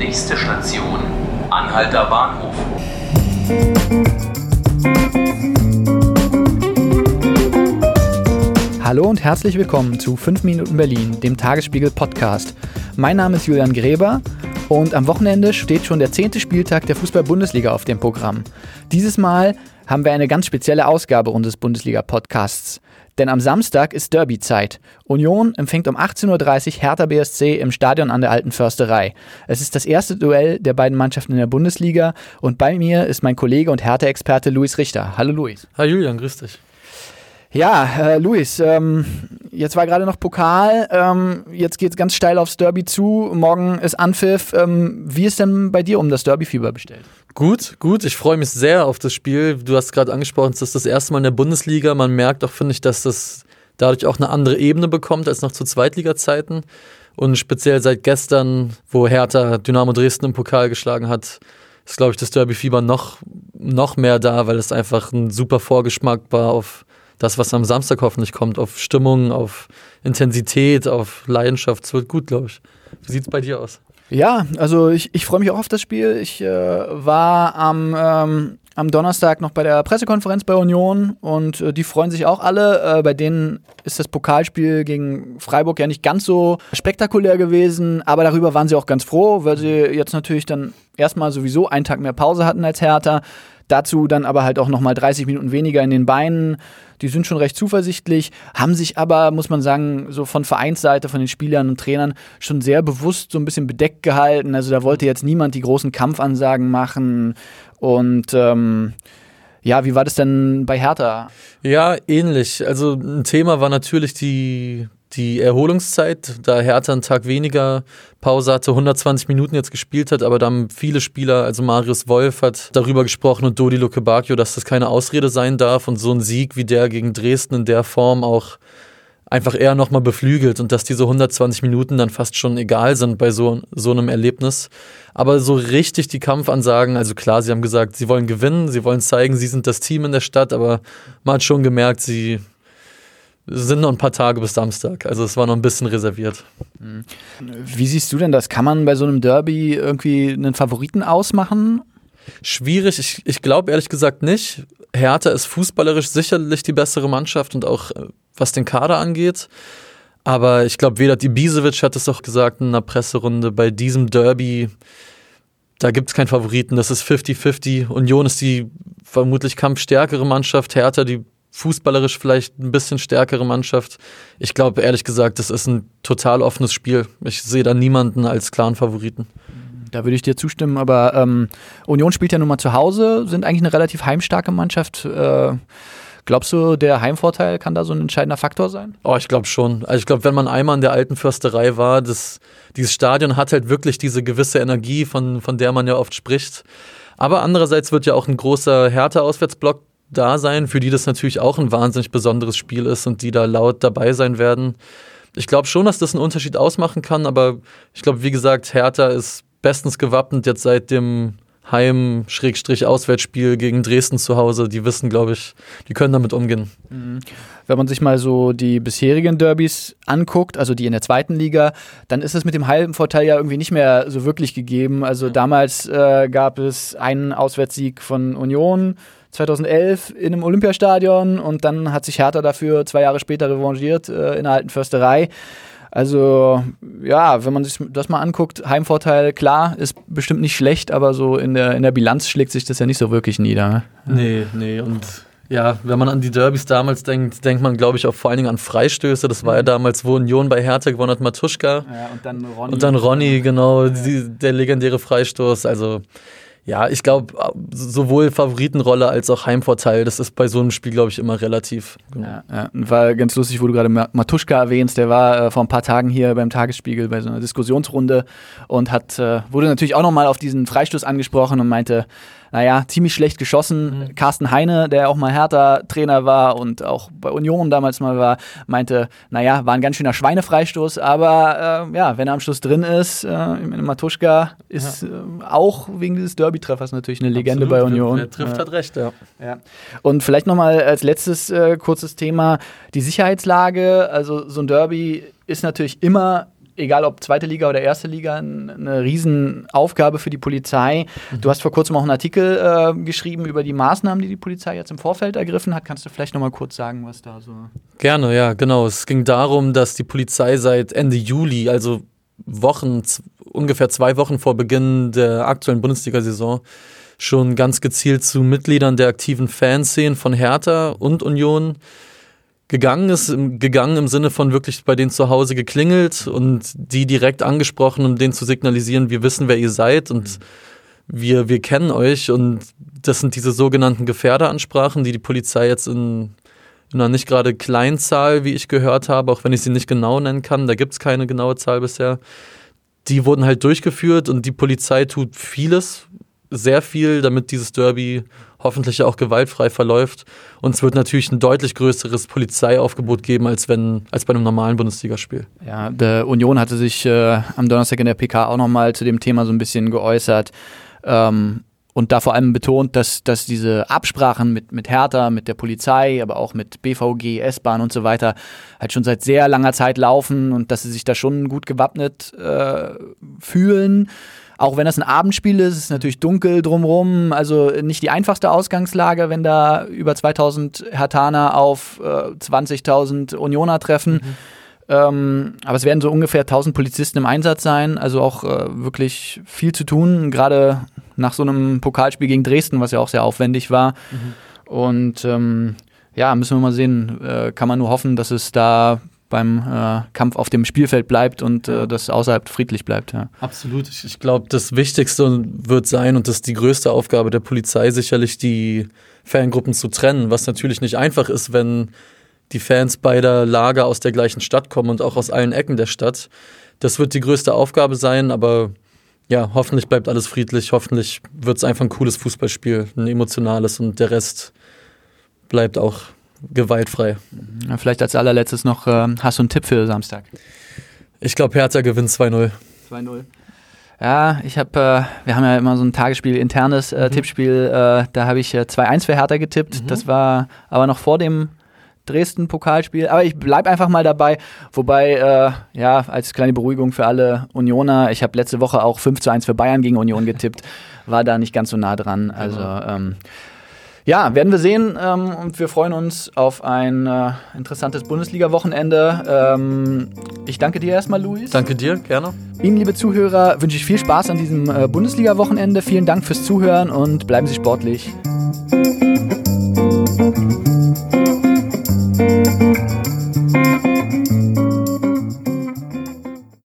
Nächste Station, Anhalter Bahnhof. Hallo und herzlich willkommen zu 5 Minuten Berlin, dem Tagesspiegel Podcast. Mein Name ist Julian Gräber und am Wochenende steht schon der zehnte Spieltag der Fußball-Bundesliga auf dem Programm. Dieses Mal haben wir eine ganz spezielle Ausgabe unseres Bundesliga-Podcasts. Denn am Samstag ist Derby-Zeit. Union empfängt um 18.30 Uhr Hertha BSC im Stadion an der Alten Försterei. Es ist das erste Duell der beiden Mannschaften in der Bundesliga und bei mir ist mein Kollege und Hertha-Experte Luis Richter. Hallo Luis. Hi Julian, grüß dich. Ja, äh, Luis, ähm, jetzt war gerade noch Pokal, ähm, jetzt geht es ganz steil aufs Derby zu, morgen ist Anpfiff. Ähm, wie ist denn bei dir um das Derby-Fieber bestellt? Gut, gut, ich freue mich sehr auf das Spiel. Du hast gerade angesprochen, es ist das erste Mal in der Bundesliga. Man merkt auch, finde ich, dass das dadurch auch eine andere Ebene bekommt als noch zu Zweitliga-Zeiten. Und speziell seit gestern, wo Hertha Dynamo Dresden im Pokal geschlagen hat, ist, glaube ich, das Derby-Fieber noch, noch mehr da, weil es einfach ein super Vorgeschmack war auf das, was am Samstag hoffentlich kommt, auf Stimmung, auf Intensität, auf Leidenschaft. Es wird gut, glaube ich. Wie sieht es bei dir aus? Ja, also ich, ich freue mich auch auf das Spiel. Ich äh, war am, ähm, am Donnerstag noch bei der Pressekonferenz bei Union und äh, die freuen sich auch alle. Äh, bei denen ist das Pokalspiel gegen Freiburg ja nicht ganz so spektakulär gewesen, aber darüber waren sie auch ganz froh, weil sie jetzt natürlich dann erstmal sowieso einen Tag mehr Pause hatten als Hertha. Dazu dann aber halt auch nochmal 30 Minuten weniger in den Beinen. Die sind schon recht zuversichtlich, haben sich aber, muss man sagen, so von Vereinsseite, von den Spielern und Trainern schon sehr bewusst so ein bisschen bedeckt gehalten. Also da wollte jetzt niemand die großen Kampfansagen machen. Und ähm, ja, wie war das denn bei Hertha? Ja, ähnlich. Also ein Thema war natürlich die die Erholungszeit, da Hertha einen Tag weniger Pause hatte, 120 Minuten jetzt gespielt hat, aber da haben viele Spieler, also Marius Wolf hat darüber gesprochen und Dodi Luke Bacchio, dass das keine Ausrede sein darf und so ein Sieg wie der gegen Dresden in der Form auch einfach eher nochmal beflügelt und dass diese 120 Minuten dann fast schon egal sind bei so, so einem Erlebnis. Aber so richtig die Kampfansagen, also klar, sie haben gesagt, sie wollen gewinnen, sie wollen zeigen, sie sind das Team in der Stadt, aber man hat schon gemerkt, sie sind noch ein paar Tage bis Samstag. Also es war noch ein bisschen reserviert. Wie siehst du denn das? Kann man bei so einem Derby irgendwie einen Favoriten ausmachen? Schwierig. Ich, ich glaube ehrlich gesagt nicht. Hertha ist fußballerisch sicherlich die bessere Mannschaft und auch äh, was den Kader angeht. Aber ich glaube, Vedat Ibisevic hat es auch gesagt in einer Presserunde, bei diesem Derby, da gibt es keinen Favoriten. Das ist 50-50. Union ist die vermutlich kampfstärkere Mannschaft. Hertha die fußballerisch vielleicht ein bisschen stärkere Mannschaft. Ich glaube ehrlich gesagt, das ist ein total offenes Spiel. Ich sehe da niemanden als klaren Favoriten. Da würde ich dir zustimmen, aber ähm, Union spielt ja nun mal zu Hause, sind eigentlich eine relativ heimstarke Mannschaft. Äh, glaubst du, der Heimvorteil kann da so ein entscheidender Faktor sein? Oh, ich glaube schon. Also ich glaube, wenn man einmal in der alten Försterei war, das, dieses Stadion hat halt wirklich diese gewisse Energie, von, von der man ja oft spricht. Aber andererseits wird ja auch ein großer Härte-Auswärtsblock da sein, für die das natürlich auch ein wahnsinnig besonderes Spiel ist und die da laut dabei sein werden. Ich glaube schon, dass das einen Unterschied ausmachen kann, aber ich glaube, wie gesagt, Hertha ist bestens gewappnet jetzt seit dem Heim-Auswärtsspiel gegen Dresden zu Hause. Die wissen, glaube ich, die können damit umgehen. Mhm. Wenn man sich mal so die bisherigen Derbys anguckt, also die in der zweiten Liga, dann ist es mit dem Heimvorteil ja irgendwie nicht mehr so wirklich gegeben. Also ja. damals äh, gab es einen Auswärtssieg von Union, 2011 in einem Olympiastadion und dann hat sich Hertha dafür zwei Jahre später revanchiert äh, in der alten Försterei. Also ja, wenn man sich das mal anguckt, Heimvorteil, klar, ist bestimmt nicht schlecht, aber so in der, in der Bilanz schlägt sich das ja nicht so wirklich nieder. Ne? Nee, nee, und ja, wenn man an die Derbys damals denkt, denkt man, glaube ich, auch vor allen Dingen an Freistöße. Das war ja mhm. damals, wo Union bei Hertha gewonnen hat, Matuschka. Ja, und dann Ronny. Und dann Ronny, genau, ja. die, der legendäre Freistoß. Also ja, ich glaube, sowohl Favoritenrolle als auch Heimvorteil, das ist bei so einem Spiel, glaube ich, immer relativ. Genau. Ja, ja. War ganz lustig, wo du gerade Matuschka erwähnst, der war äh, vor ein paar Tagen hier beim Tagesspiegel bei so einer Diskussionsrunde und hat, äh, wurde natürlich auch nochmal auf diesen Freistoß angesprochen und meinte, naja, ziemlich schlecht geschossen. Mhm. Carsten Heine, der auch mal Hertha-Trainer war und auch bei Union damals mal war, meinte, naja, war ein ganz schöner Schweinefreistoß, aber äh, ja, wenn er am Schluss drin ist, äh, Matuschka ist ja. äh, auch wegen dieses Derby-Treffers natürlich eine Legende Absolut. bei Union. Der trifft hat recht, ja. ja. Und vielleicht nochmal als letztes äh, kurzes Thema die Sicherheitslage. Also so ein Derby ist natürlich immer egal ob zweite Liga oder erste Liga, eine Riesenaufgabe für die Polizei. Mhm. Du hast vor kurzem auch einen Artikel äh, geschrieben über die Maßnahmen, die die Polizei jetzt im Vorfeld ergriffen hat. Kannst du vielleicht noch mal kurz sagen, was da so. Gerne, ja, genau. Es ging darum, dass die Polizei seit Ende Juli, also Wochen, ungefähr zwei Wochen vor Beginn der aktuellen Bundesliga-Saison, schon ganz gezielt zu Mitgliedern der aktiven Fanszenen von Hertha und Union gegangen ist, gegangen im Sinne von wirklich bei denen zu Hause geklingelt und die direkt angesprochen, um denen zu signalisieren, wir wissen, wer ihr seid und wir, wir kennen euch. Und das sind diese sogenannten Gefährderansprachen, die die Polizei jetzt in, in einer nicht gerade Kleinzahl, wie ich gehört habe, auch wenn ich sie nicht genau nennen kann, da gibt es keine genaue Zahl bisher, die wurden halt durchgeführt und die Polizei tut vieles, sehr viel, damit dieses Derby hoffentlich auch gewaltfrei verläuft. Und es wird natürlich ein deutlich größeres Polizeiaufgebot geben, als wenn als bei einem normalen Bundesligaspiel. Ja, der Union hatte sich äh, am Donnerstag in der PK auch nochmal zu dem Thema so ein bisschen geäußert. Ähm, und da vor allem betont, dass, dass diese Absprachen mit, mit Hertha, mit der Polizei, aber auch mit BVG, S-Bahn und so weiter halt schon seit sehr langer Zeit laufen und dass sie sich da schon gut gewappnet äh, fühlen. Auch wenn das ein Abendspiel ist, ist es natürlich dunkel drumherum. Also nicht die einfachste Ausgangslage, wenn da über 2000 Hertaner auf äh, 20.000 Unioner treffen. Mhm. Ähm, aber es werden so ungefähr 1000 Polizisten im Einsatz sein. Also auch äh, wirklich viel zu tun. Gerade nach so einem Pokalspiel gegen Dresden, was ja auch sehr aufwendig war. Mhm. Und ähm, ja, müssen wir mal sehen. Äh, kann man nur hoffen, dass es da beim äh, Kampf auf dem Spielfeld bleibt und äh, das außerhalb friedlich bleibt. Ja. Absolut. Ich, ich glaube, das Wichtigste wird sein und das ist die größte Aufgabe der Polizei sicherlich, die Fangruppen zu trennen, was natürlich nicht einfach ist, wenn die Fans beider Lager aus der gleichen Stadt kommen und auch aus allen Ecken der Stadt. Das wird die größte Aufgabe sein, aber ja, hoffentlich bleibt alles friedlich. Hoffentlich wird es einfach ein cooles Fußballspiel, ein emotionales und der Rest bleibt auch gewaltfrei. Vielleicht als allerletztes noch, äh, hast du einen Tipp für Samstag? Ich glaube, Hertha gewinnt 2-0. 2-0. Ja, ich habe, äh, wir haben ja immer so ein Tagesspiel, internes äh, mhm. Tippspiel, äh, da habe ich 2-1 äh, für Hertha getippt. Mhm. Das war aber noch vor dem Dresden-Pokalspiel. Aber ich bleibe einfach mal dabei. Wobei, äh, ja, als kleine Beruhigung für alle Unioner, ich habe letzte Woche auch 5 1 für Bayern gegen Union getippt. War da nicht ganz so nah dran. Also, genau. ähm, ja, werden wir sehen ähm, und wir freuen uns auf ein äh, interessantes Bundesliga-Wochenende. Ähm, ich danke dir erstmal, Luis. Danke dir, gerne. Ihnen, liebe Zuhörer, wünsche ich viel Spaß an diesem äh, Bundesliga-Wochenende. Vielen Dank fürs Zuhören und bleiben Sie sportlich.